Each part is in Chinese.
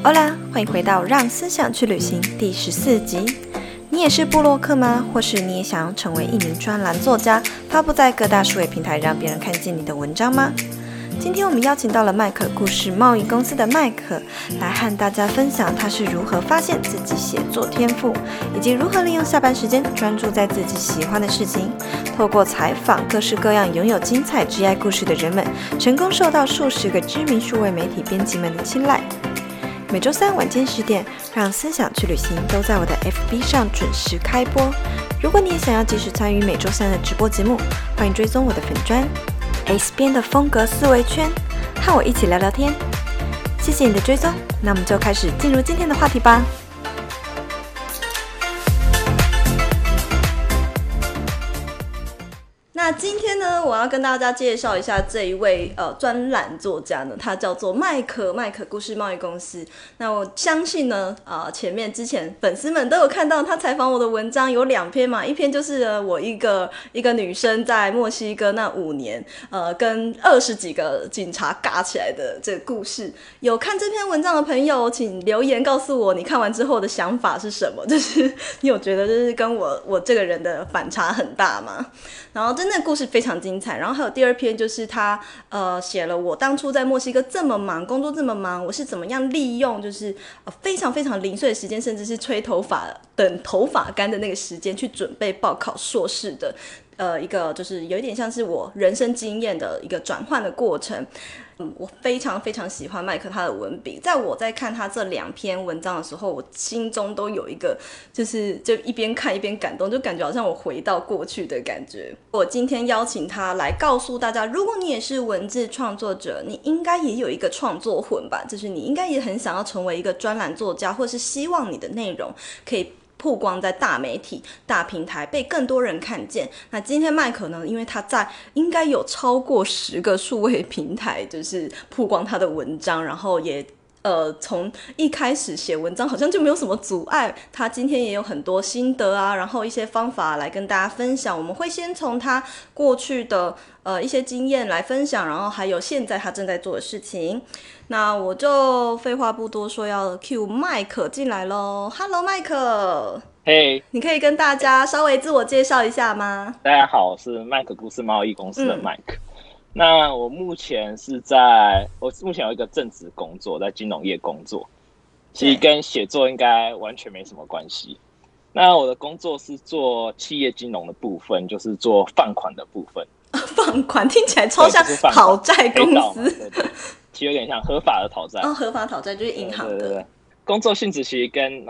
Hola，欢迎回到《让思想去旅行》第十四集。你也是布洛克吗？或是你也想要成为一名专栏作家，发布在各大数位平台，让别人看见你的文章吗？今天我们邀请到了麦克故事贸易公司的麦克，来和大家分享他是如何发现自己写作天赋，以及如何利用下班时间专注在自己喜欢的事情。透过采访各式各样拥有精彩职业故事的人们，成功受到数十个知名数位媒体编辑们的青睐。每周三晚间十点，让思想去旅行都在我的 FB 上准时开播。如果你也想要及时参与每周三的直播节目，欢迎追踪我的粉砖。S 边的风格思维圈，和我一起聊聊天。谢谢你的追踪，那我们就开始进入今天的话题吧。那今天呢，我要跟大家介绍一下这一位呃专栏作家呢，他叫做麦可，麦可故事贸易公司。那我相信呢，啊、前面之前粉丝们都有看到他采访我的文章，有两篇嘛，一篇就是我一个一个女生在墨西哥那五年，呃，跟二十几个警察尬起来的这个故事。有看这篇文章的朋友，请留言告诉我你看完之后的想法是什么？就是你有觉得就是跟我我这个人的反差很大吗？然后真的。故事非常精彩，然后还有第二篇，就是他呃写了我当初在墨西哥这么忙，工作这么忙，我是怎么样利用就是呃非常非常零碎的时间，甚至是吹头发等头发干的那个时间去准备报考硕士的，呃一个就是有一点像是我人生经验的一个转换的过程。嗯，我非常非常喜欢麦克他的文笔，在我在看他这两篇文章的时候，我心中都有一个，就是就一边看一边感动，就感觉好像我回到过去的感觉。我今天邀请他来告诉大家，如果你也是文字创作者，你应该也有一个创作魂吧，就是你应该也很想要成为一个专栏作家，或是希望你的内容可以。曝光在大媒体、大平台，被更多人看见。那今天麦克呢？因为他在应该有超过十个数位平台，就是曝光他的文章，然后也。呃，从一开始写文章好像就没有什么阻碍。他今天也有很多心得啊，然后一些方法来跟大家分享。我们会先从他过去的呃一些经验来分享，然后还有现在他正在做的事情。那我就废话不多说，要 cue 麦克进来喽。Hello，麦克。嘿，你可以跟大家稍微自我介绍一下吗？大家好，我是麦克故事贸易公司的麦克。嗯那我目前是在，我目前有一个正职工作，在金融业工作，其实跟写作应该完全没什么关系。那我的工作是做企业金融的部分，就是做放款的部分。放款听起来超像讨债公司，对对对，其实有点像合法的讨债。哦，合法讨债就是银行的。对对对，工作性质其实跟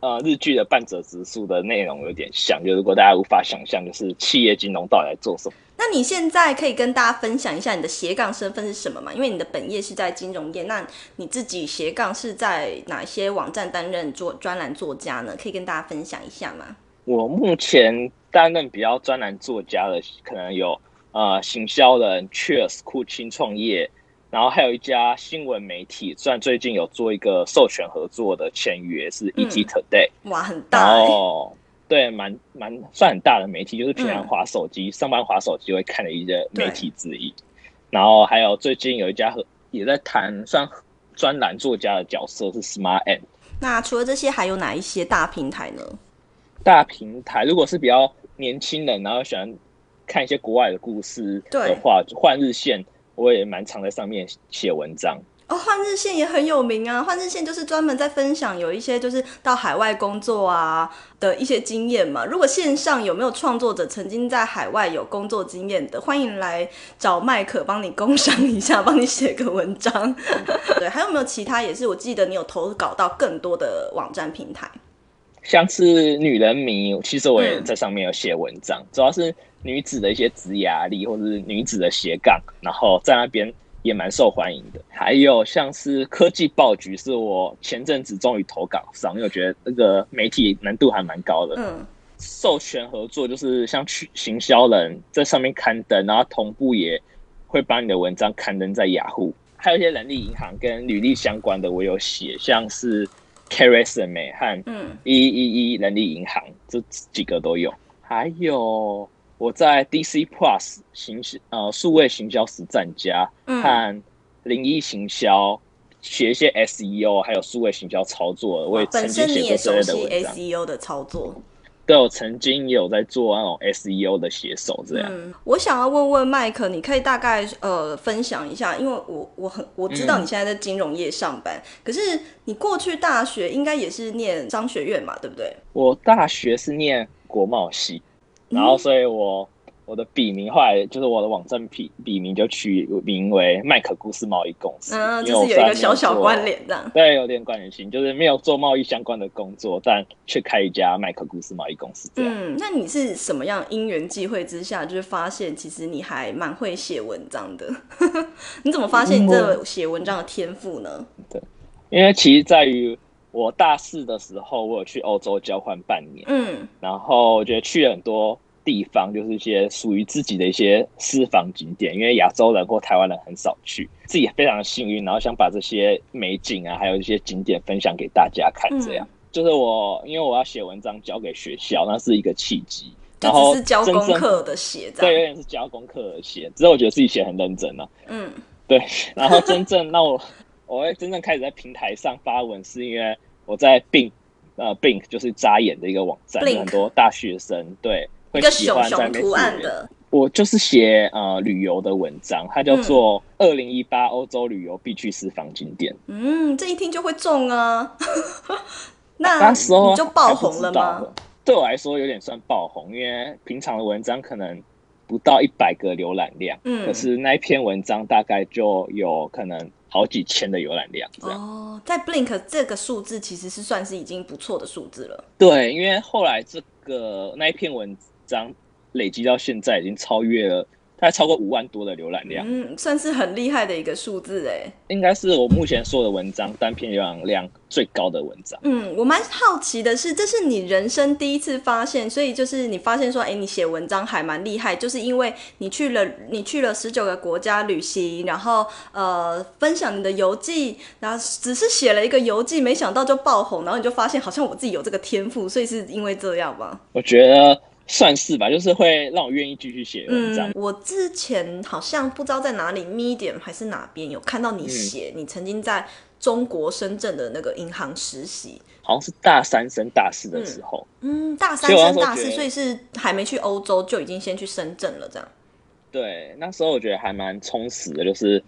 呃日剧的半泽直树的内容有点像，就如果大家无法想象，就是企业金融到底在做什么。那你现在可以跟大家分享一下你的斜杠身份是什么吗？因为你的本业是在金融业，那你自己斜杠是在哪些网站担任做专栏作家呢？可以跟大家分享一下吗？我目前担任比较专栏作家的，可能有呃行销人 Cheers 酷青创业，然后还有一家新闻媒体，虽然最近有做一个授权合作的签约是 ET Today，嗯、哇，很大、欸。哦对，蛮蛮算很大的媒体，就是平常滑手机、嗯、上班滑手机会看的一些媒体之一。然后还有最近有一家也在谈算专栏作家的角色是 Smart End。那除了这些，还有哪一些大平台呢？大平台如果是比较年轻人，然后喜欢看一些国外的故事的话，换日线我也蛮常在上面写文章。哦，换日线也很有名啊！换日线就是专门在分享有一些就是到海外工作啊的一些经验嘛。如果线上有没有创作者曾经在海外有工作经验的，欢迎来找麦克帮你工商一下，帮你写个文章。对，还有没有其他？也是我记得你有投稿到更多的网站平台，像是女人迷，其实我也在上面有写文章，嗯，主要是女子的一些职涯力，或者是女子的斜杠，然后在那边。也蛮受欢迎的，还有像是科技报局，是我前阵子终于投稿上，因为我觉得那个媒体难度还蛮高的。嗯，授权合作就是像去行销人在上面刊登，然后同步也会把你的文章刊登在雅虎，还有一些人力银行跟履历相关的，我有写，像是 Careisme 和嗯一一一人力银行这几个都有，还有。我在 DC Plus 行销呃数位行销实战家和零一行销写一些 SEO，还有数位行销操作，我也曾经写过这类的文章。SEO 的操作。对，我曾经也有在做那种 SEO 的写手，这样。嗯，我想要问问麦克，你可以大概呃分享一下，因为我我很我知道你现在在金融业上班，嗯，可是你过去大学应该也是念商学院嘛，对不对？我大学是念国贸系，然后所以我。嗯我的笔名后来就是我的网站笔笔名就取名为麦可故事贸易公司，嗯，就是有一个小小关联这样。对，有点关联性，就是没有做贸易相关的工作，但却开一家麦可故事贸易公司这样。嗯，那你是什么样因缘际会之下，就是发现其实你还蛮会写文章的？你怎么发现你这个写文章的天赋呢？对，因为其实在于我大四的时候，我有去欧洲交换半年，嗯，然后我觉得去了很多。地方就是一些属于自己的一些私房景点，因为亚洲人或台湾人很少去，自己也非常幸运，然后想把这些美景啊，还有一些景点分享给大家看。这样、嗯、就是我，因为我要写文章交给学校，那是一个契机。然后是教功课的写，对，有点是教功课的写。只是我觉得自己写很认真了、啊。嗯，对。然后真正那我，我会真正开始在平台上发文，是因为我在 Bing，呃，Bing 就是眨眼的一个网站，Blink、很多大学生对。会喜欢在那图案的，我就是写呃旅游的文章，它叫做《二零一八欧洲旅游必去私房景点》。嗯，这一听就会中啊。那那时候你就爆红了吗？对我来说有点算爆红，因为平常的文章可能不到一百个浏览量，嗯，可是那一篇文章大概就有可能好几千的浏览量。哦，在 Blink 这个数字其实是算是已经不错的数字了。对，因为后来这个那一篇文。章累积到现在已经超越了，大概超过五万多的浏览量，嗯，算是很厉害的一个数字哎。应该是我目前说的文章单篇浏览量最高的文章。嗯，我蛮好奇的是，这是你人生第一次发现，所以就是你发现说，哎、欸，你写文章还蛮厉害，就是因为你去了，你去了十九个国家旅行，然后呃，分享你的游记，然后只是写了一个游记，没想到就爆红，然后你就发现好像我自己有这个天赋，所以是因为这样吗？我觉得。算是吧，就是会让我愿意继续写文章。嗯，我之前好像不知道在哪里，Medium 还是哪边有看到你写，嗯，你曾经在中国深圳的那个银行实习，好像是大三升大四的时候。嗯，大三升大四，所以是还没去欧洲就已经先去深圳了，这样。对，那时候我觉得还蛮充实的，就是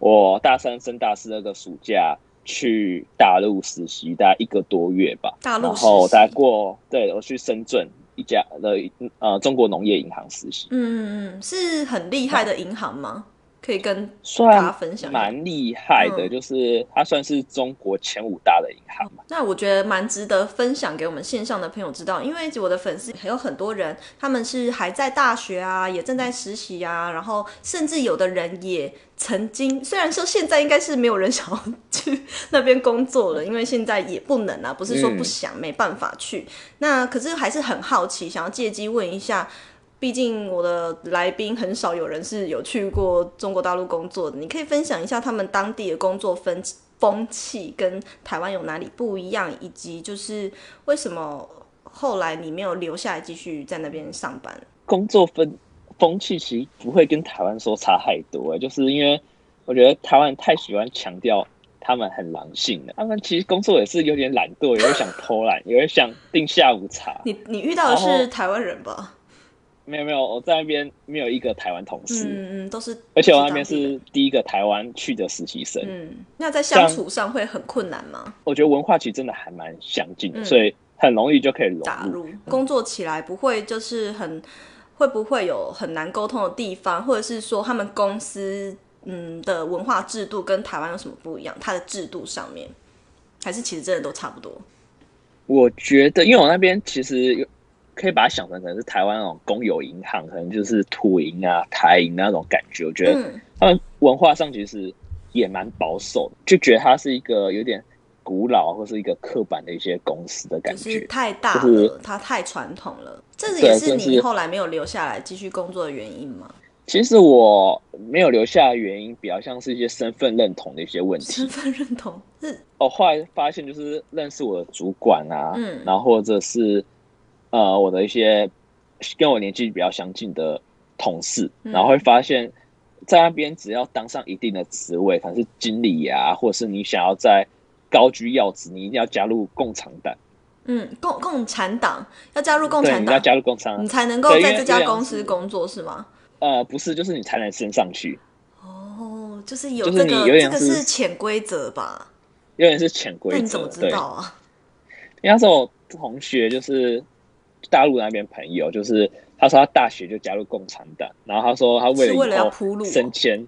我大三升大四那个暑假去大陆实习，大概一个多月吧。大陆，然后大概过，对，我去深圳。一家的呃中国农业银行实习，嗯嗯嗯，是很厉害的银行吗？可以跟大家分享。蛮厉害的，就是它算是中国前五大的银行嘛。那我觉得蛮值得分享给我们线上的朋友知道，因为我的粉丝还有很多人，他们是还在大学啊，也正在实习啊，然后甚至有的人也。曾经，虽然说现在应该是没有人想要去那边工作了，因为现在也不能啊，不是说不想，没办法去。嗯、那可是还是很好奇，想要借机问一下，毕竟我的来宾很少有人是有去过中国大陆工作的，你可以分享一下他们当地的工作风风气跟台湾有哪里不一样，以及就是为什么后来你没有留下来继续在那边上班？工作风。风气其实不会跟台湾说差太多，就是因为我觉得台湾太喜欢强调他们很狼性了，他们其实工作也是有点懒惰，也会想偷懒，也会想订下午茶。你你遇到的是台湾人吧？没有没有，我在那边没有一个台湾同事，嗯嗯，都是，而且我那边是第一个台湾去的实习生。嗯，那在相处上会很困难吗？我觉得文化其实真的还蛮相近的，嗯，所以很容易就可以融入，打入工作起来不会就是很。会不会有很难沟通的地方，或者是说他们公司嗯的文化制度跟台湾有什么不一样？它的制度上面，还是其实真的都差不多？我觉得，因为我那边其实可以把它想成可能是台湾那种公有银行，可能就是土银啊、台银那种感觉。我觉得他们文化上其实也蛮保守，就觉得它是一个有点古老或是一个刻板的一些公司的感觉，就是太大了，就是、它太传统了。这也是你后来没有留下来继续工作的原因吗？其实我没有留下来的原因，比较像是一些身份认同的一些问题。身份认同是哦，后来发现就是认识我的主管啊，嗯，然后或者是呃我的一些跟我年纪比较相近的同事，嗯，然后会发现在那边只要当上一定的职位，可能是经理呀、啊，或者是你想要在高居要职，你一定要加入共产党。嗯，共共产党要加入共产党，你要加入共产党，你才能够在这家公司工作是吗？呃，不是，就是你才能升上去。哦，就是有这个，这个是潜规则吧？有点是潜规则。那你怎么知道啊？因为那时候同学就是大陆那边朋友，就是他说他大学就加入共产党，然后他说他为了以后升迁，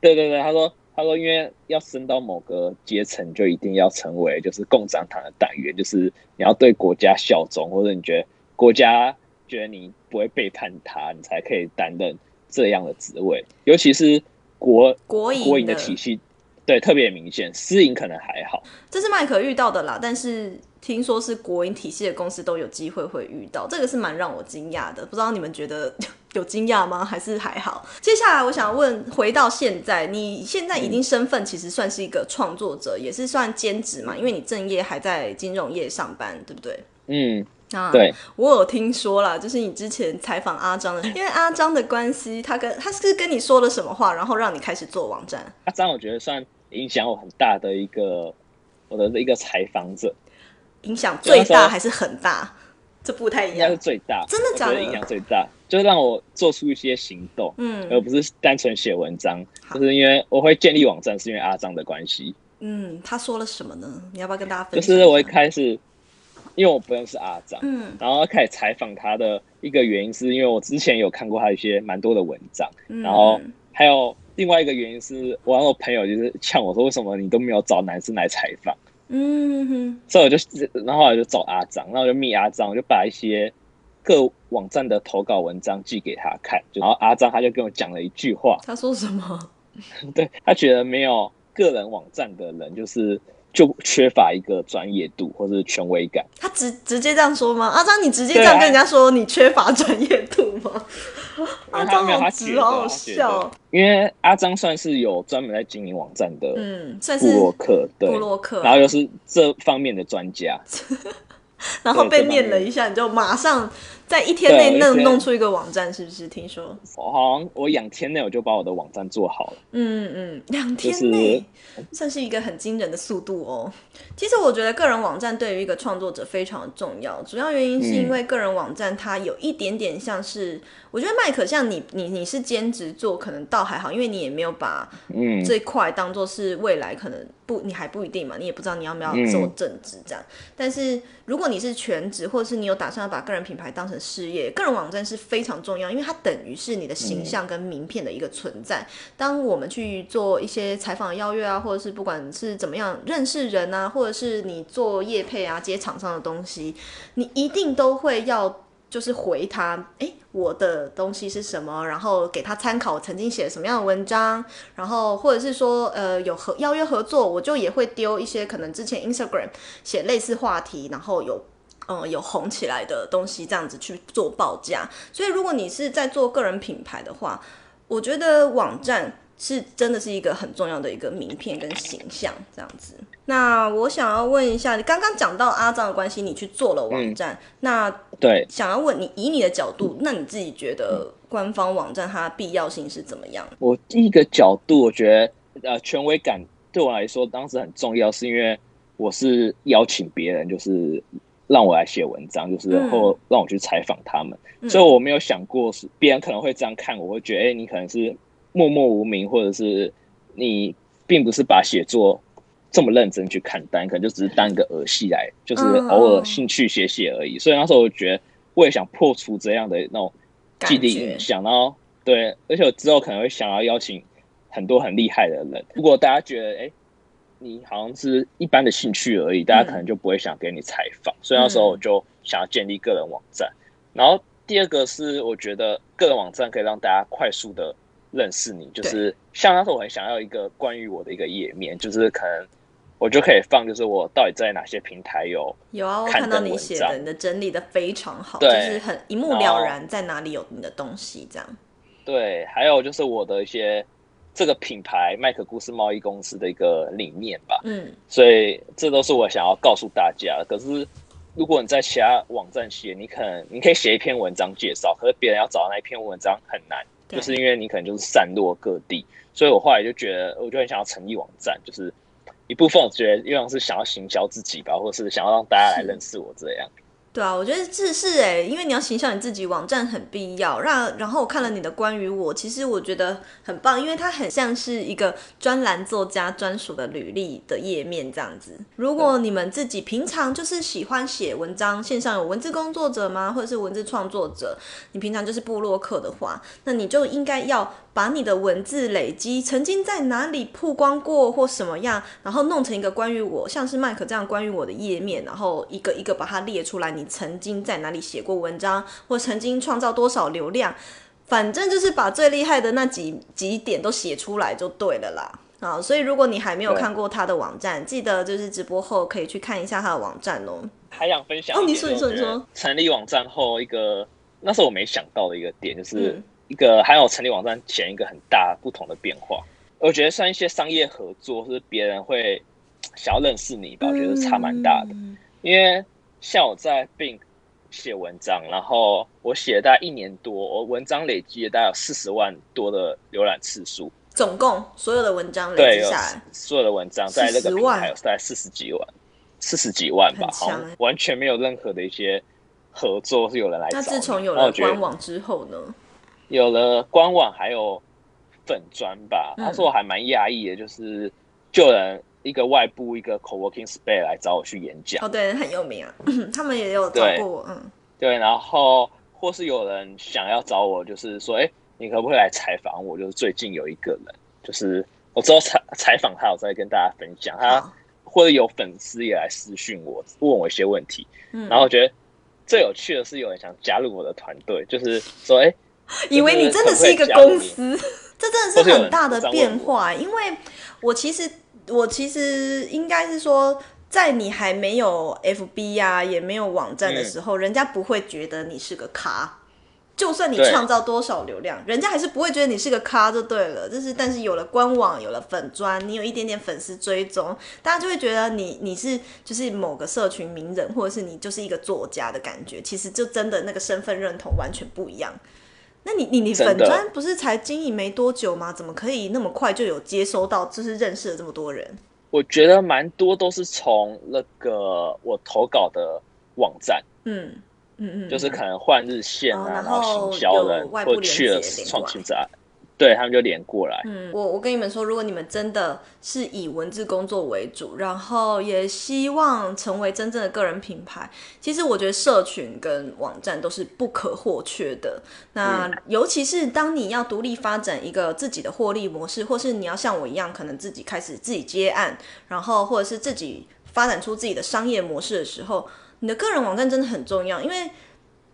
对对对，他说。他说：“因为要升到某个阶层，就一定要成为就是共产党的党员，就是你要对国家效忠，或者你觉得国家觉得你不会背叛他，你才可以担任这样的职位。尤其是国国营国营的体系，对，特别明显。私营可能还好，这是麦克遇到的啦。但是听说是国营体系的公司都有机会会遇到，这个是蛮让我惊讶的。不知道你们觉得？”有惊讶吗？还是还好？接下来我想问，回到现在，你现在已经身份其实算是一个创作者，嗯、也是算兼职嘛？因为你正业还在金融业上班，对不对？嗯，啊，对。我有听说啦，就是你之前采访阿张的，因为阿张的关系，他跟他是跟你说了什么话，然后让你开始做网站？阿张，我觉得算影响我很大的一个我的一个采访者，影响最大还是很大？这不太一样，应该是最大，真的假的？影响最大。就是让我做出一些行动，嗯，而不是单纯写文章。就是因为我会建立网站，是因为阿张的关系。嗯，他说了什么呢？你要不要跟大家分享？就是我一开始，因为我不认识阿张，嗯，然后开始采访他的一个原因，是因为我之前有看过他一些蛮多的文章，嗯，然后还有另外一个原因是，我那个朋友就是呛我说，为什么你都没有找男生来采访？嗯哼，所以我就，然后我就找阿张，然后我就密阿张，我就把一些。各网站的投稿文章寄给他看，然后阿张他就跟我讲了一句话。他说什么？对，他觉得没有个人网站的人，就是就缺乏一个专业度或是权威感。他直直接这样说吗？阿张，你直接这样跟人家说你缺乏专业度吗？阿张好直，好好笑。因为阿张算是有专门在经营网站的，嗯，算是部落客，对，部落客，然后又是这方面的专家。然后被念了一下，你就马上在一天内弄弄出一个网站，是不是？听说我好像我两天内我就把我的网站做好了。嗯嗯，两天内算是一个很惊人的速度哦。其实我觉得个人网站对于一个创作者非常重要，主要原因是因为个人网站它有一点点像是，我觉得麦可像你你你是兼职做，可能倒还好，因为你也没有把嗯这块当做是未来可能。不，你还不一定嘛，你也不知道你要不要做正职这样。嗯、但是如果你是全职，或者是你有打算要把个人品牌当成事业，个人网站是非常重要，因为它等于是你的形象跟名片的一个存在。嗯、当我们去做一些采访邀约啊，或者是不管是怎么样认识人啊，或者是你做业配啊，接厂商的东西，你一定都会要。就是回他，哎、欸，我的东西是什么？然后给他参考，我曾经写什么样的文章，然后或者是说，呃，有合邀约合作，我就也会丢一些可能之前 Instagram 写类似话题，然后有，嗯，有红起来的东西，这样子去做报价。所以，如果你是在做个人品牌的话，我觉得网站是真的是一个很重要的一个名片跟形象，这样子。那我想要问一下，你刚刚讲到阿璋的关系，你去做了网站，嗯、那对，想要问你，以你的角度，那你自己觉得官方网站它的必要性是怎么样？我第一个角度，我觉得呃，权威感对我来说当时很重要，是因为我是邀请别人，就是让我来写文章，就是然后让我去采访他们，嗯、所以我没有想过是别人可能会这样看我，会觉得哎、欸，你可能是默默无名，或者是你并不是把写作。这么认真去看单，可能就只是当一个儿戏来，就是偶尔兴趣写写而已。所以那时候我觉得，我也想破除这样的那种既定印象。然后，对，而且我之后可能会想要邀请很多很厉害的人。如果大家觉得，哎，你好像是一般的兴趣而已，大家可能就不会想给你采访。所以那时候我就想要建立个人网站。然后第二个是，我觉得个人网站可以让大家快速的认识你。就是像那时候我很想要一个关于我的一个页面，就是可能。我就可以放，就是我到底在哪些平台有有啊？我看到你写的，你的整理的非常好，就是很一目了然，在哪里有你的东西这样。对，还有就是我的一些这个品牌麦可故事贸易公司的一个理念吧。嗯，所以这都是我想要告诉大家的。可是如果你在其他网站写，你可能你可以写一篇文章介绍，可是别人要找到那一篇文章很难。就是因为你可能就是散落各地，所以我后来就觉得，我就很想要成立网站，就是一部分我觉得，因为是想要行销自己吧，或者是想要让大家来认识我这样。对啊，我觉得这是哎，因为你要形象你自己，网站很必要。让然后我看了你的关于我，其实我觉得很棒，因为它很像是一个专栏作家专属的履历的页面这样子。如果你们自己平常就是喜欢写文章，线上有文字工作者吗？或者是文字创作者？你平常就是部落客的话，那你就应该要。把你的文字累积，曾经在哪里曝光过或什么样，然后弄成一个关于我，像是麦克这样关于我的页面，然后一个一个把它列出来。你曾经在哪里写过文章，或曾经创造多少流量，反正就是把最厉害的那几几点都写出来就对了啦。啊，所以如果你还没有看过他的网站，记得就是直播后可以去看一下他的网站哦。还想分享哦，你说你说你说，成立网站后一个，那是我没想到的一个点，就是。嗯一个还有成立网站前一个很大不同的变化，我觉得算一些商业合作，或是别人会想要认识你吧，我觉得差蛮大的。因为像我在 Bing 写文章，然后我写了大概一年多，我文章累积了大概有四十万多的浏览次数，总共所有的文章累积下来，所有的文章在那个平台有大概四十几万，四十几万吧，好像完全没有任何的一些合作是有人来找。那自从有了官网之后呢？有了官网，还有粉砖吧。他说我还蛮压抑的，就是就有人一个外部一个 co-working space 来找我去演讲。哦，对，很有名啊，他们也有找过我。嗯，对，然后或是有人想要找我，就是说，哎，你可不可以来采访我？就是最近有一个人，就是我之后采采访他，我再跟大家分享。他或者有粉丝也来私讯我，问我一些问题。嗯，然后我觉得最有趣的是，有人想加入我的团队，就是说，哎。以为你真的是一个公司，这真的是很大的变化。因为我其实，我其实应该是说，在你还没有 FB 呀、啊，也没有网站的时候，人家不会觉得你是个咖。就算你创造多少流量，人家还是不会觉得你是个咖，就对了。就是，但是有了官网，有了粉砖，你有一点点粉丝追踪，大家就会觉得你你是就是某个社群名人，或者是你就是一个作家的感觉。其实就真的那个身份认同完全不一样。那你你你粉砖不是才经营没多久吗？怎么可以那么快就有接收到，就是认识了这么多人？我觉得蛮多都是从那个我投稿的网站，嗯嗯嗯，就是可能换日线啊，然后行销人或去了创新站。对，他们就连过来。嗯，我我跟你们说，如果你们真的是以文字工作为主，然后也希望成为真正的个人品牌，其实我觉得社群跟网站都是不可或缺的。那尤其是当你要独立发展一个自己的获利模式，或是你要像我一样，可能自己开始自己接案，然后或者是自己发展出自己的商业模式的时候，你的个人网站真的很重要。因为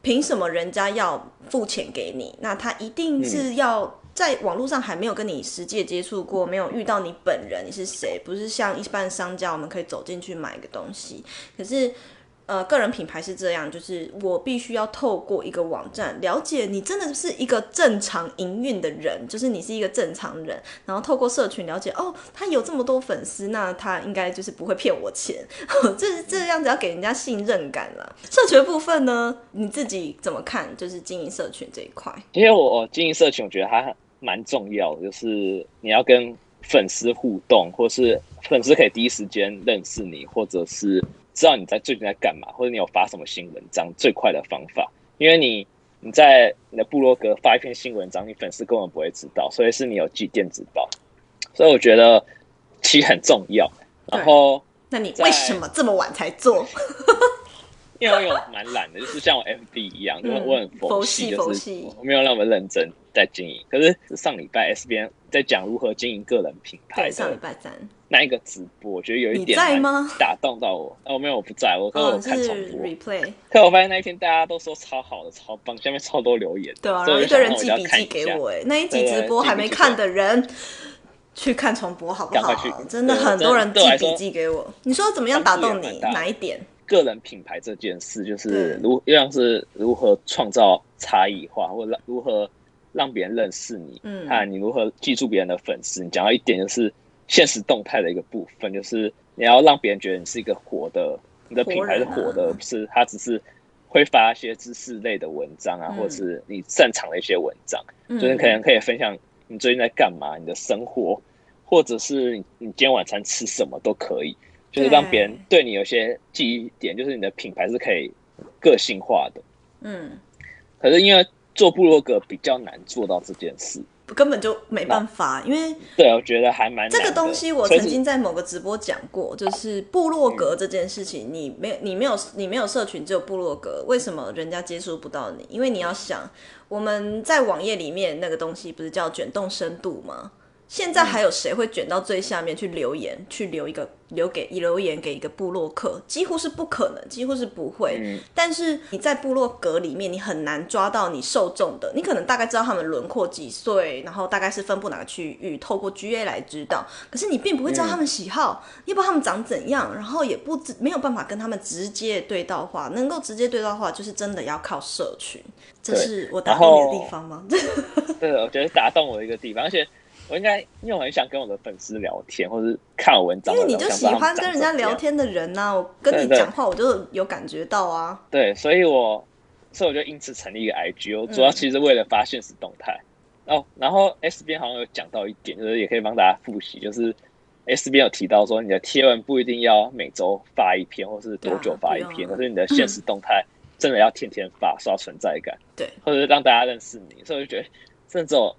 凭什么人家要付钱给你？那他一定是要。在网络上还没有跟你实际接触过，没有遇到你本人，你是谁？不是像一般商家，我们可以走进去买一个东西。可是，呃，个人品牌是这样，就是我必须要透过一个网站了解你真的是一个正常营运的人，就是你是一个正常人。然后透过社群了解，哦，他有这么多粉丝，那他应该就是不会骗我钱。这是这样子要给人家信任感了。社群部分呢，你自己怎么看？就是经营社群这一块。因为我经营社群，我觉得他。蛮重要的，就是你要跟粉丝互动，或是粉丝可以第一时间认识你，或者是知道你在最近在干嘛，或者你有发什么新文章，最快的方法。因为你你在你的部落格发一篇新文章，你粉丝根本不会知道，所以是你有寄电子报。所以我觉得其实很重要。然后，那你为什么这么晚才做？因为我蛮懒的，就是像我 FB 一样，就是我很佛系，就是我没有那么认真在经营。可是上礼拜 S 编在讲如何经营个人品牌，对，上礼拜三那一个直播，我觉得有一点打动到我。哦，没有，我不在，我可我看重播。replay。可我发现那一天大家都说超好的，超棒，下面超多留言。对啊，然后一个人寄笔记给我，哎，那一集直播还没看的人去看重播好不好？去真的很多人寄笔记给我。你说怎么样打动你？哪一点？个人品牌这件事，就是如像是如何创造差异化，或者如何让别人认识你，嗯，看你如何记住别人的粉丝。你讲到一点，就是现实动态的一个部分，就是你要让别人觉得你是一个活的，你的品牌是活的，不是它只是会发一些知识类的文章啊，嗯、或者是你擅长的一些文章，嗯、就是可能可以分享你最近在干嘛，你的生活，或者是你今天晚餐吃什么都可以，就是让别人对你有些记忆点，就是你的品牌是可以个性化的。嗯，可是因为做部落格比较难做到这件事。根本就没办法，因为对，我觉得还蛮这个东西。我曾经在某个直播讲过，就是部落格这件事情，你没有，你没有，你没有社群，只有部落格，为什么人家接触不到你？因为你要想，我们在网页里面那个东西不是叫卷动深度吗？现在还有谁会卷到最下面去留言，嗯、去留一个留给留言给一个部落客？几乎是不可能，几乎是不会。嗯、但是你在部落格里面，你很难抓到你受众的。你可能大概知道他们轮廓几岁，然后大概是分布哪个区域，透过 GA 来知道。可是你并不会知道他们喜好，嗯、你也不知道他们长怎样，然后也不知没有办法跟他们直接对到话。能够直接对到话，就是真的要靠社群。这是我打动你的地方吗？对，我觉得打动我的一个地方，而且。我应该因为我很想跟我的粉丝聊天，或者是看我文章。因为你就喜欢跟人家聊天的人呐、啊，我跟你讲话，我就有感觉到啊。对，所以我所以我就因此成立一个 IG，我主要其实为了发现实动态。嗯、哦，然后 S 边好像有讲到一点，就是也可以帮大家复习，就是 S 边有提到说，你的贴文不一定要每周发一篇，或是多久发一篇，可、啊、是你的现实动态真的要天天发，刷存在感。对，或者是让大家认识你。所以我就觉得，甚至有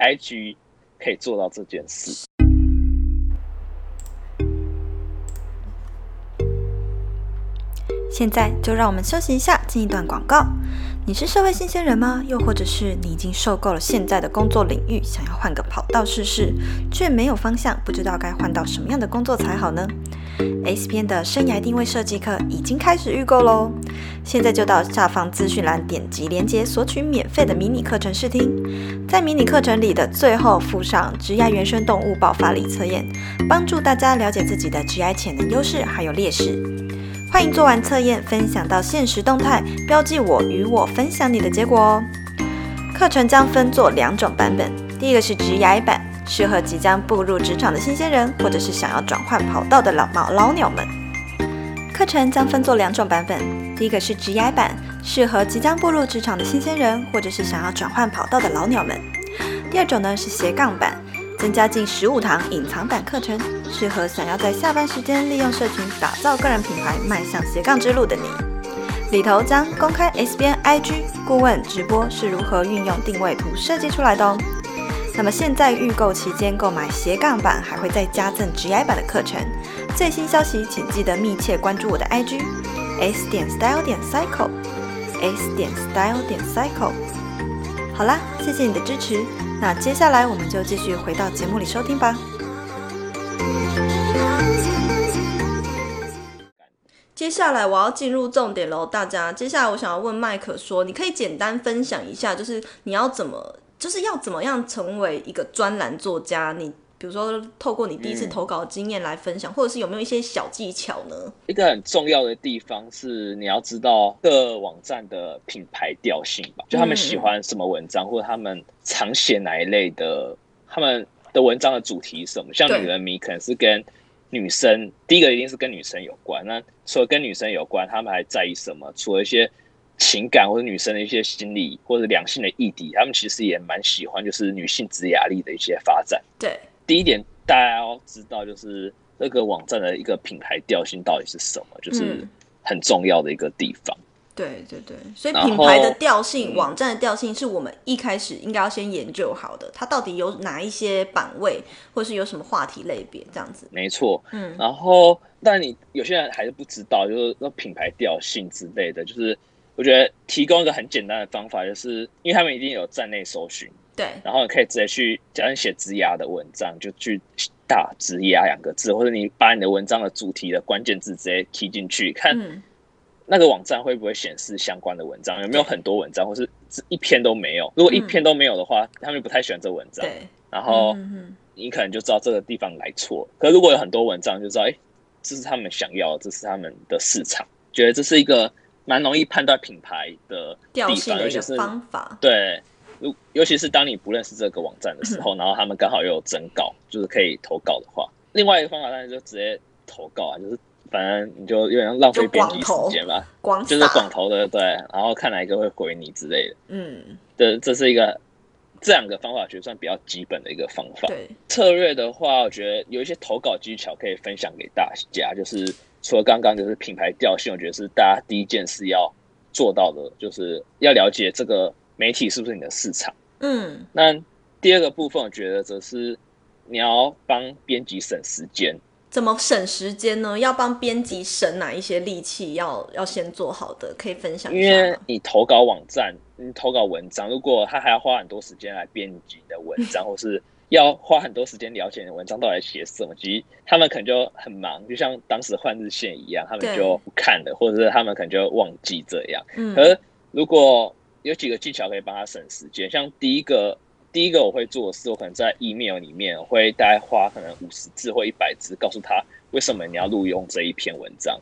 IG。可以做到这件事。现在就让我们休息一下，进一段广告。你是社会新鲜人吗？又或者是你已经受够了现在的工作领域，想要换个跑道试试，却没有方向，不知道该换到什么样的工作才好呢？S 编的生涯定位设计课已经开始预购喽！现在就到下方资讯栏点击链接索取免费的迷你课程试听，在迷你课程里的最后附上职涯原生动物爆发力测验，帮助大家了解自己的职涯潜能优势还有劣势。欢迎做完测验分享到限时动态，标记我与我分享你的结果哦。课程将分作两种版本，第一个是职涯版，适合即将步入职场的新鲜人，或者是想要转换跑道的老老老鸟们。课程将分作两种版本，第一个是职涯版，适合即将步入职场的新鲜人，或者是想要转换跑道的老鸟们。第二种呢是斜杠版。增加近十五堂隐藏版课程，适合想要在下班时间利用社群打造个人品牌、迈向斜杠之路的你。里头将公开 S 编 IG 顾问直播是如何运用定位图设计出来的哦。那么现在预购期间购买斜杠版还会再加赠 G I 版的课程。最新消息请记得密切关注我的 IG S 点 Style 点 Cycle S 点 Style 点 Cycle。好啦，谢谢你的支持。那接下来我们就继续回到节目里收听吧。接下来我要进入重点喽，大家。接下来我想要问麦克说，你可以简单分享一下，就是你要怎么，就是要怎么样成为一个专栏作家？你。比如说，透过你第一次投稿的经验来分享，嗯、或者是有没有一些小技巧呢？一个很重要的地方是你要知道各网站的品牌调性吧，就他们喜欢什么文章，嗯、或者他们常写哪一类的，他们的文章的主题是什么？像女人迷可能是跟女生，第一个一定是跟女生有关。那除了跟女生有关，他们还在意什么？除了一些情感或者女生的一些心理或者两性的议题，他们其实也蛮喜欢，就是女性职涯力的一些发展。对。第一点，大家要知道，就是这个网站的一个品牌调性到底是什么，就是很重要的一个地方。嗯、对对对，所以品牌的调性、后网站的调性，是我们一开始应该要先研究好的。它到底有哪一些版位，或是有什么话题类别这样子？没错，嗯。然后，但你有些人还是不知道，就是说品牌调性之类的，就是我觉得提供一个很简单的方法，就是因为他们一定有站内搜寻。对，然后你可以直接去，假如你写职涯的文章，就去打“职涯”两个字，或者你把你的文章的主题的关键字直接 key 进去，看那个网站会不会显示相关的文章，有没有很多文章，或是一篇都没有。如果一篇都没有的话，他们不太喜欢这文章。对，然后你可能就知道这个地方来错。可是如果有很多文章，就知道哎，这是他们想要的，这是他们的市场，觉得这是一个蛮容易判断品牌的地方，而且是方法。对。尤其是当你不认识这个网站的时候，然后他们刚好又有征稿，就是可以投稿的话，另外一个方法当然就直接投稿啊，就是反正你就有点浪费编辑时间吧，就是广投的对，然后看哪一个会回你之类的。嗯，对这是一个这两个方法，觉得算比较基本的一个方法。对，策略的话，我觉得有一些投稿技巧可以分享给大家，就是除了刚刚就是品牌调性，我觉得是大家第一件事要做到的，就是要了解这个媒体是不是你的市场。嗯，那第二个部分，我觉得则是你要帮编辑省时间。怎么省时间呢？要帮编辑省哪一些力气？要要先做好的，可以分享一下。因为你投稿网站，你投稿文章，如果他还要花很多时间来编辑你的文章，或是要花很多时间了解你的文章到底写什么，其实他们可能就很忙，就像当时换日线一样，他们就不看了，或者是他们可能就忘记这样。嗯。可是如果有几个技巧可以帮他省时间，像第一个。第一个我会做的是，我可能在 email 里面会大概花可能五十字或一百字，告诉他为什么你要录用这一篇文章。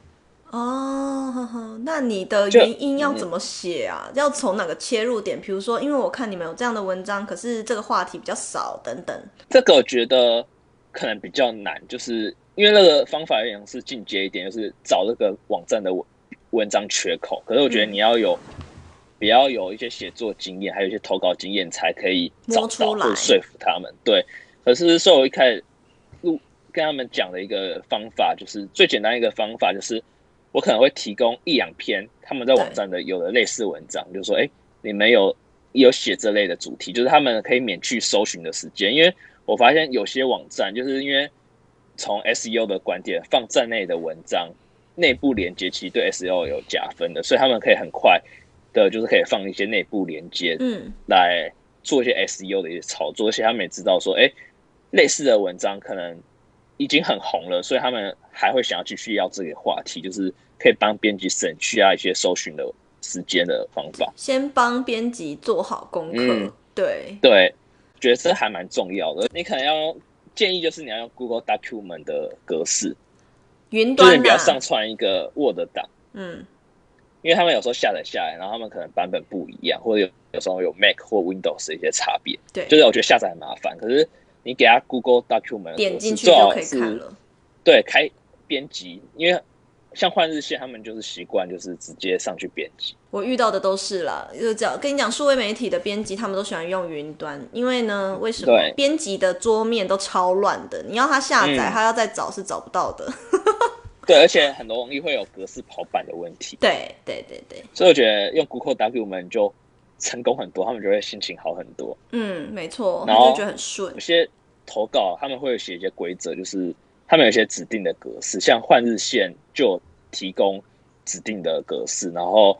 哦呵呵，那你的原因要怎么写啊？嗯、要从哪个切入点？比如说，因为我看你们有这样的文章，可是这个话题比较少，等等。这个我觉得可能比较难，就是因为那个方法有点是进阶一点，就是找那个网站的文文章缺口。可是我觉得你要有。嗯也要有一些写作经验，还有一些投稿经验，才可以找到或者说服他们。对，可是所以我一开始录跟他们讲的一个方法，就是最简单一个方法，就是我可能会提供一两篇他们在网站的有的类似文章，就是说，哎，你们有有写这类的主题，就是他们可以免去搜寻的时间。因为我发现有些网站就是因为从 SEO 的观点放站内的文章，内部连接其实对 SEO 有加分的，所以他们可以很快。的就是可以放一些内部连接，嗯，来做一些 SEO 的一些操作，而且他们也知道说，哎，类似的文章可能已经很红了，所以他们还会想要继续要这个话题，就是可以帮编辑省去啊一些搜寻的时间的方法。先帮编辑做好功课，嗯、对对，觉得这还蛮重要的。你可能要建议就是你要用 Google Document 的格式，云端、啊、就是你不要上传一个 Word 档，嗯。因为他们有时候下载下来，然后他们可能版本不一样，或者有有时候有 Mac 或 Windows 的一些差别。对，就是我觉得下载很麻烦。可是你给他 Google Document 点进去就可以看了。对，开编辑，因为像换日线，他们就是习惯就是直接上去编辑。我遇到的都是啦，就讲跟你讲，数位媒体的编辑他们都喜欢用云端，因为呢，为什么？编辑的桌面都超乱的，你要他下载，嗯、他要再找是找不到的。对，而且很容易会有格式跑版的问题。对对对对，所以我觉得用 Google Document 就成功很多，他们就会心情好很多。嗯，没错，然后就觉得很顺。有些投稿他们会写一些规则，就是他们有一些指定的格式，像换日线就提供指定的格式，然后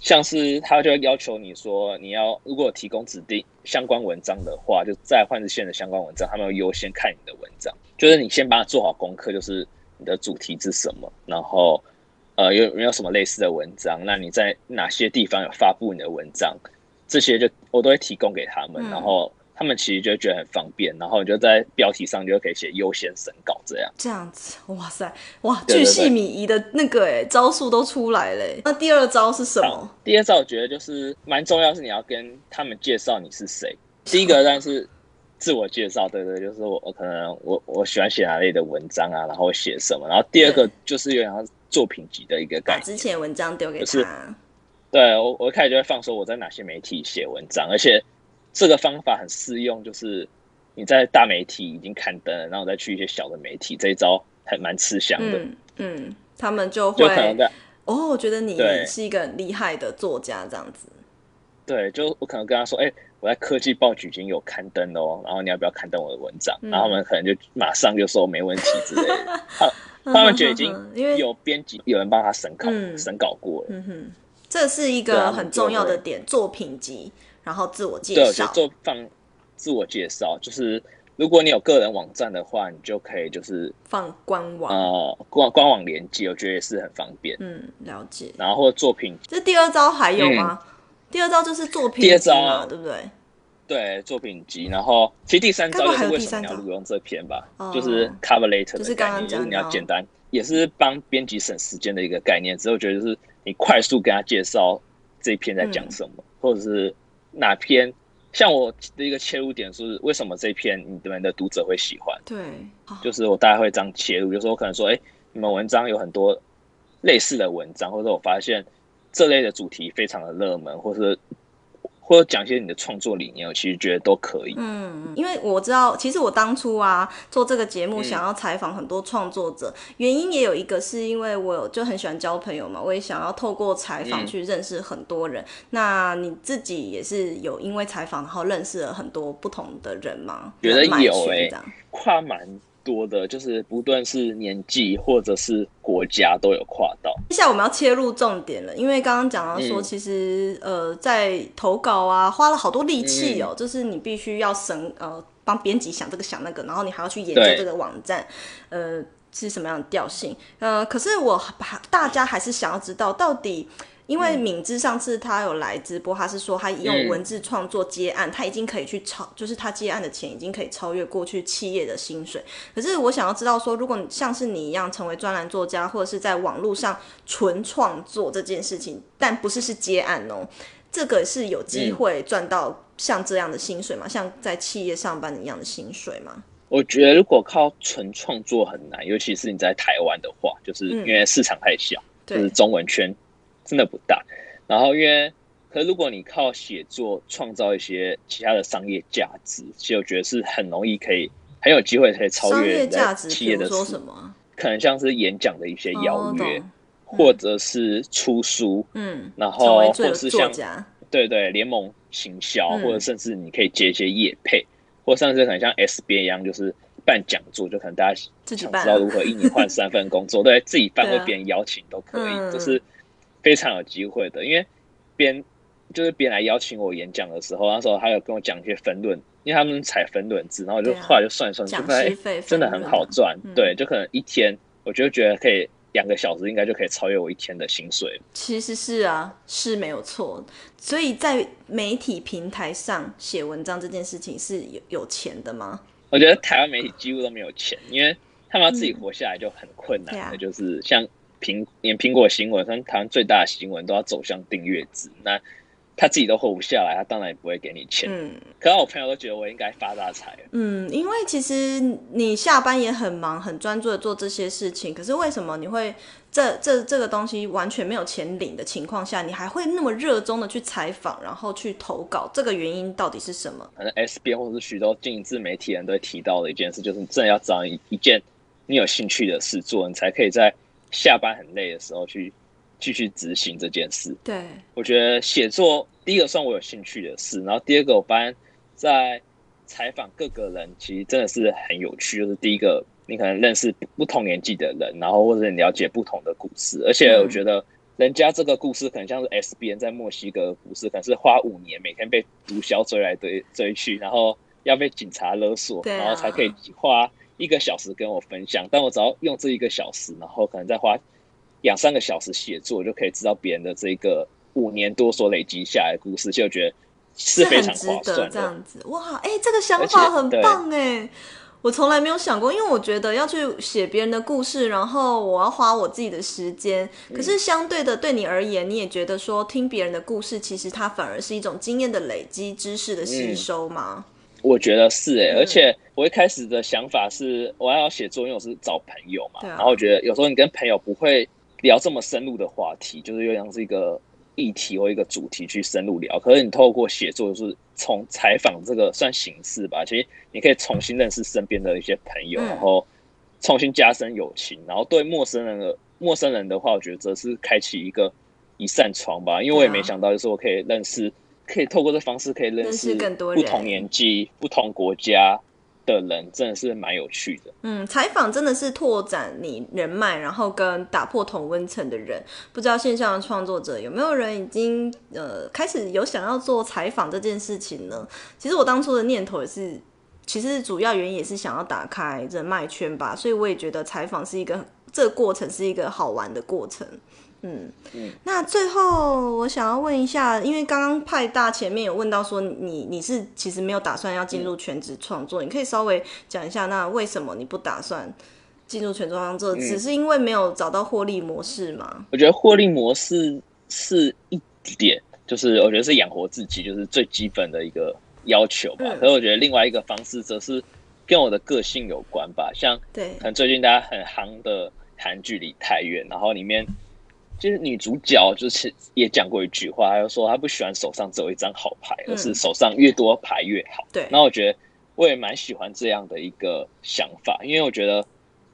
像是他就会要求你说，你要如果提供指定相关文章的话，就在换日线的相关文章，他们会优先看你的文章，就是你先帮他做好功课，就是。你的主题是什么？然后，呃，有没有什么类似的文章？那你在哪些地方有发布你的文章？这些就我都会提供给他们，嗯、然后他们其实就觉得很方便。然后你就在标题上就可以写优先审稿这样。这样子，哇塞，哇，巨细靡遗的那个哎招数都出来了。那第二招是什么？第二招我觉得就是蛮重要，是你要跟他们介绍你是谁。第一个但是。自我介绍，对对，就是我，我可能我我喜欢写哪类的文章啊，然后写什么。然后第二个就是有点像作品集的一个概念，把之前文章丢给他。就是、对我，我一开始就会放说我在哪些媒体写文章，而且这个方法很适用，就是你在大媒体已经刊登了，然后再去一些小的媒体，这一招还蛮吃香的。嗯，嗯，他们就会哦，我觉得你是一个很厉害的作家，这样子。对，就我可能跟他说，哎、欸。我在科技报已经有刊登哦，然后你要不要刊登我的文章？嗯、然后他们可能就马上就说没问题之类的。他 他们觉得已经有编辑，有人帮他审稿审、嗯、稿过了。嗯哼，这是一个很重要的点，作品集，然后自我介绍。对，就做放自我介绍，就是如果你有个人网站的话，你就可以就是放官网呃官官网连接，我觉得也是很方便。嗯，了解。然后或作品，这第二招还有吗？嗯第二招就是作品集嘛，第二招对不对？对，作品集。然后其实第三招就是为什么你要录用这篇吧？就是 cover letter 的概念，就是你要简单，也是帮编辑省时间的一个概念。只有觉得就是你快速跟他介绍这一篇在讲什么，嗯、或者是哪篇。像我的一个切入点是为什么这篇你们的读者会喜欢？对，就是我大概会这样切入，就是我可能说，哎，你们文章有很多类似的文章，或者我发现这类的主题非常的热门，或是。或者讲一些你的创作理念，我其实觉得都可以。嗯，因为我知道，其实我当初啊做这个节目，想要采访很多创作者，嗯，原因也有一个是因为我就很喜欢交朋友嘛，我也想要透过采访去认识很多人，嗯。那你自己也是有因为采访然后认识了很多不同的人吗？觉得有诶、欸，跨蛮。多的就是不论是年纪或者是国家都有跨到。接下来我们要切入重点了，因为刚刚讲到说，其实、嗯、呃在投稿啊花了好多力气哦，就是你必须要审呃帮编辑想这个想那个，然后你还要去研究这个网站呃是什么样的调性呃，可是我大家还是想要知道到底。因为敏之上次他有来直播，他是说他用文字创作接案，他已经可以去超，就是他接案的钱已经可以超越过去企业的薪水。可是我想要知道说，如果像是你一样成为专栏作家，或者是在网络上纯创作这件事情，但不是是接案哦，这个是有机会赚到像这样的薪水吗？像在企业上班一样的薪水吗？我觉得如果靠纯创作很难，尤其是你在台湾的话，就是因为市场太小，就是中文圈。真的不大，然后因为，可是如果你靠写作创造一些其他的商业价值，其实我觉得是很容易可以很有机会可以超越在企业的说什么？可能像是演讲的一些邀约，哦嗯、或者是出书，嗯，然后或者是像对对联盟行销、嗯，或者甚至你可以接一些业配，或者甚至可能像 S 编一样，就是办讲座，就可能大家想知道如何一年换三份工作，对自己办或别人邀请都可以，就、嗯、是。非常有机会的，因为别人就是别人来邀请我演讲的时候，那时候他有跟我讲一些分论，因为他们采分论制，然后我就后来就算一算，就发现真的很好赚，对，就可能一天，我就觉得可以两个小时应该就可以超越我一天的薪水。其实是啊，是没有错，所以在媒体平台上写文章这件事情是有有钱的吗？我觉得台湾媒体几乎都没有钱，因为他们要自己活下来就很困难的，就是像。苹连苹果新闻，像台湾最大的新闻都要走向订阅制，那他自己都活不下来，他当然也不会给你钱。嗯，可是我朋友都觉得我应该发大财。嗯，因为其实你下班也很忙，很专注的做这些事情，可是为什么你会这这这个东西完全没有钱领的情况下，你还会那么热衷的去采访，然后去投稿？这个原因到底是什么？可能 S B 或是许多经营自媒体人都会提到的一件事，就是你真的要找一一件你有兴趣的事做，你才可以在。下班很累的时候去继续执行这件事。对，我觉得写作第一个算我有兴趣的事，然后第二个我发现在采访各个人，其实真的是很有趣。就是第一个，你可能认识不同年纪的人，然后或者你了解不同的故事，而且我觉得人家这个故事可能像是 S B N 在墨西哥的故事，可能是花五年每天被毒枭追来追追去，然后要被警察勒索，然后才可以花。一个小时跟我分享，但我只要用这一个小时，然后可能再花两三个小时写作，就可以知道别人的这个五年多所累积下来的故事，就觉得是非常划算的。这样子，哇，哎、欸，这个想法很棒哎，我从来没有想过，因为我觉得要去写别人的故事，然后我要花我自己的时间。可是相对的，对你而言，你也觉得说听别人的故事，其实它反而是一种经验的累积、知识的吸收吗？嗯我觉得是哎、欸，而且我一开始的想法是，我要写作，因为我是找朋友嘛。然后我觉得有时候你跟朋友不会聊这么深入的话题，就是又像是一个议题或一个主题去深入聊。可是你透过写作，就是从采访这个算形式吧，其实你可以重新认识身边的一些朋友，然后重新加深友情。然后对陌生人的陌生人的话，我觉得则是开启一个一扇窗吧，因为我也没想到，就是我可以认识。可以透过这方式可以认识更多不同年纪、不同国家的人，真的是蛮有趣的。嗯，采访真的是拓展你人脉，然后跟打破同温层的人。不知道线上的创作者有没有人已经呃开始有想要做采访这件事情呢？其实我当初的念头也是，其实主要原因也是想要打开人脉圈吧。所以我也觉得采访是一个这个过程是一个好玩的过程。嗯，那最后我想要问一下，因为刚刚派大前面有问到说你你是其实没有打算要进入全职创作，你可以稍微讲一下，那为什么你不打算进入全职创作？只是因为没有找到获利模式吗？我觉得获利模式是一点，就是我觉得是养活自己，就是最基本的一个要求吧。可是我觉得另外一个方式则是跟我的个性有关吧，像对，可能最近大家很夯的。韩剧里太远，然后里面就是女主角就是也讲过一句话，她就说她不喜欢手上只有一张好牌，而是手上越多牌越好。对，然后我觉得我也蛮喜欢这样的一个想法，因为我觉得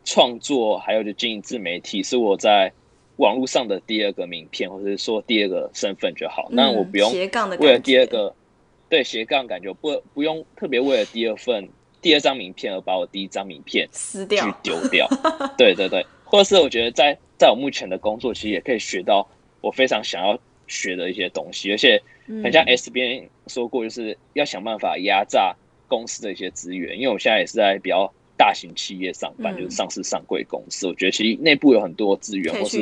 创作还有就经营自媒体是我在网络上的第二个名片，或者是说第二个身份就好。那、嗯、我不用为了第二个对斜杠感觉不不用特别为了第二份。第二张名片而把我第一张名片撕掉、去丢掉，对对对，或者是我觉得在在我目前的工作，其实也可以学到我非常想要学的一些东西，而且很像 S 边说过，就是要想办法压榨公司的一些资源，因为我现在也是在比较大型企业上班，就是上市上柜公司，我觉得其实内部有很多资源，或是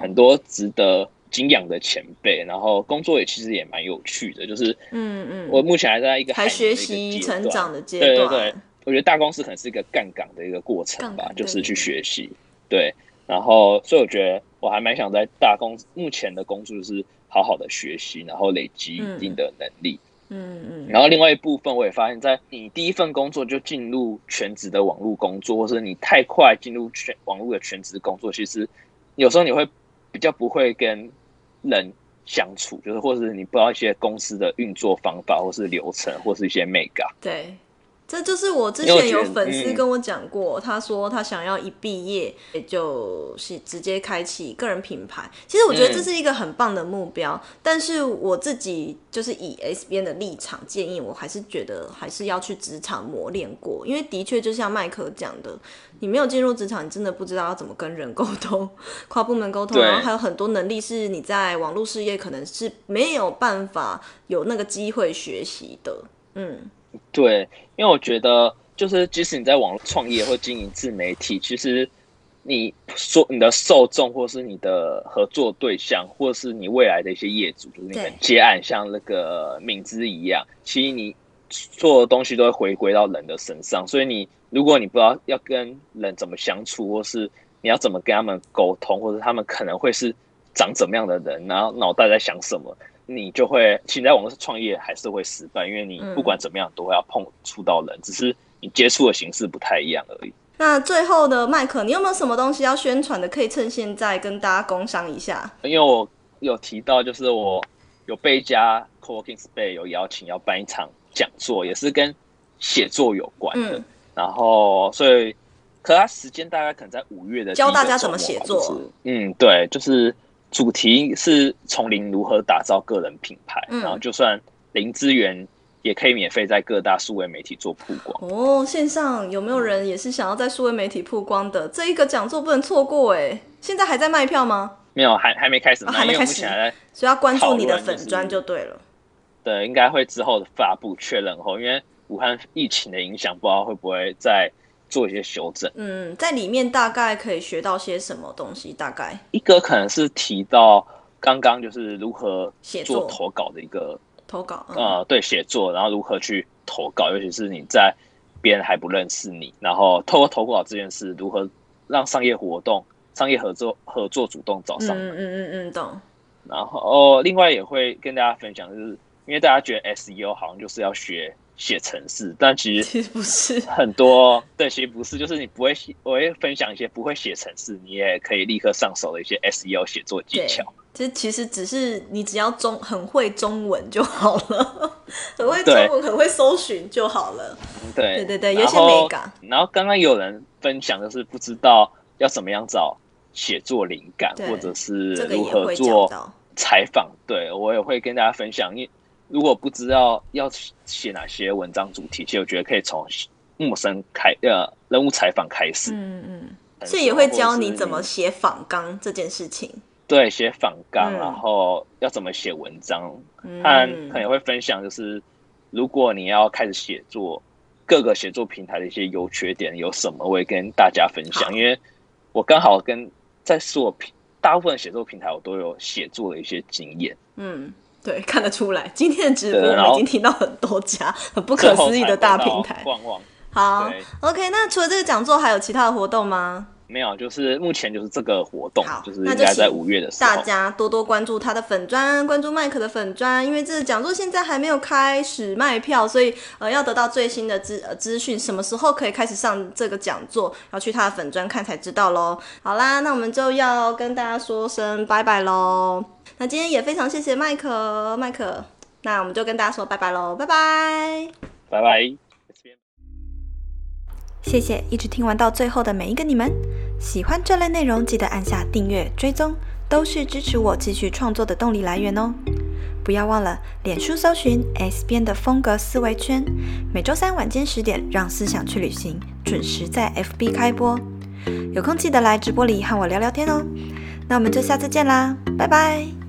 很多值得敬仰的前辈，然后工作也其实也蛮有趣的，就是嗯嗯，我目前还在一个还学习成长的阶段，对对对。我觉得大公司可能是一个杠杆的一个过程吧，就是去学习，对。然后，所以我觉得我还蛮想在大公司目前的工作就是好好的学习，然后累积一定的能力。嗯嗯。然后另外一部分，我也发现，在你第一份工作就进入全职的网络工作，或是你太快进入全网络的全职工作，其实有时候你会比较不会跟人相处，就是或是你不知道一些公司的运作方法，或是流程，或是一些眉角。对。这就是我之前有粉丝跟我讲过，他说他想要一毕业也就是直接开启个人品牌。其实我觉得这是一个很棒的目标，但是我自己就是以 S 边的立场建议，我还是觉得还是要去职场磨练过，因为的确就像麦克讲的，你没有进入职场，你真的不知道要怎么跟人沟通、跨部门沟通，然后还有很多能力是你在网络事业可能是没有办法有那个机会学习的，嗯。对，因为我觉得，就是即使你在网络创业或经营自媒体，其实你说你的受众，或是你的合作对象，或是你未来的一些业主，就是你们接案，像那个敏之一样，其实你做的东西都会回归到人的身上。所以你如果你不知道要跟人怎么相处，或是你要怎么跟他们沟通，或者他们可能会是长怎么样的人，然后脑袋在想什么。你就会，其实在网络创业还是会失败，因为你不管怎么样都会要碰触到人，嗯，只是你接触的形式不太一样而已。那最后的麦克，你有没有什么东西要宣传的？可以趁现在跟大家工商一下。因为我有提到，就是我有被一家 Coworking Space 有邀请要办一场讲座，也是跟写作有关的。嗯、然后，所以，可是他时间大概可能在五月的教大家怎么写作。嗯，对，就是。主题是从零如何打造个人品牌，嗯，然后就算零资源也可以免费在各大数位媒体做曝光。哦，线上有没有人也是想要在数位媒体曝光的？这一个讲座不能错过哎！现在还在卖票吗？没有，还还没开始，哦，还没开始，所以要关注你的粉砖就对了。对，应该会之后的发布确认后，因为武汉疫情的影响，不知道会不会在。做一些修正。嗯，在里面大概可以学到些什么东西？大概一个可能是提到刚刚就是如何写作投稿的一个投稿。呃，对，写作，然后如何去投稿，尤其是你在别人还不认识你，然后透过投稿这件事，如何让商业活动、商业合作合作主动找上门。嗯嗯嗯，懂。然后另外也会跟大家分享，就是因为大家觉得 SEO 好像就是要学。写程式，但其实其实不是很多。对，其实不是，就是你不会写，我会分享一些不会写程式，你也可以立刻上手的一些 SEO 写作技巧。这其实只是你只要中很会中文就好了，很会中文，很会搜寻就好了。对对对对，有些美感。然后刚刚有人分享的是不知道要怎么样找写作灵感，或者是如何做采访。对，我也会跟大家分享，因如果不知道要写哪些文章主题，其实我觉得可以从陌生开呃人物采访开始。嗯嗯，所以也会教你怎么写访纲这件事情。对，写访纲，然后要怎么写文章，嗯，和可能也会分享，就是如果你要开始写作，各个写作平台的一些优缺点有什么，我会跟大家分享。因为我刚好跟在所平大部分写作平台，我都有写作的一些经验。嗯。对，看得出来，今天的直播我们已经听到很多家 很不可思议的大平台。好，OK。那除了这个讲座，还有其他的活动吗？没有，就是目前就是这个活动，好就是应该在五月的时候，大家多多关注他的粉专，关注麦克的粉专，因为这个讲座现在还没有开始卖票，所以呃要得到最新的资呃资讯，什么时候可以开始上这个讲座，要去他的粉专看才知道喽。好啦，那我们就要跟大家说声拜拜喽。那今天也非常谢谢麦克，麦克，那我们就跟大家说拜拜喽，拜拜，拜拜。谢谢一直听完到最后的每一个你们，喜欢这类内容记得按下订阅追踪，都是支持我继续创作的动力来源哦。不要忘了脸书搜寻 S 边的风格思维圈，每周三晚间十点让思想去旅行，准时在 FB 开播。有空记得来直播里和我聊聊天哦。那我们就下次见啦，拜拜。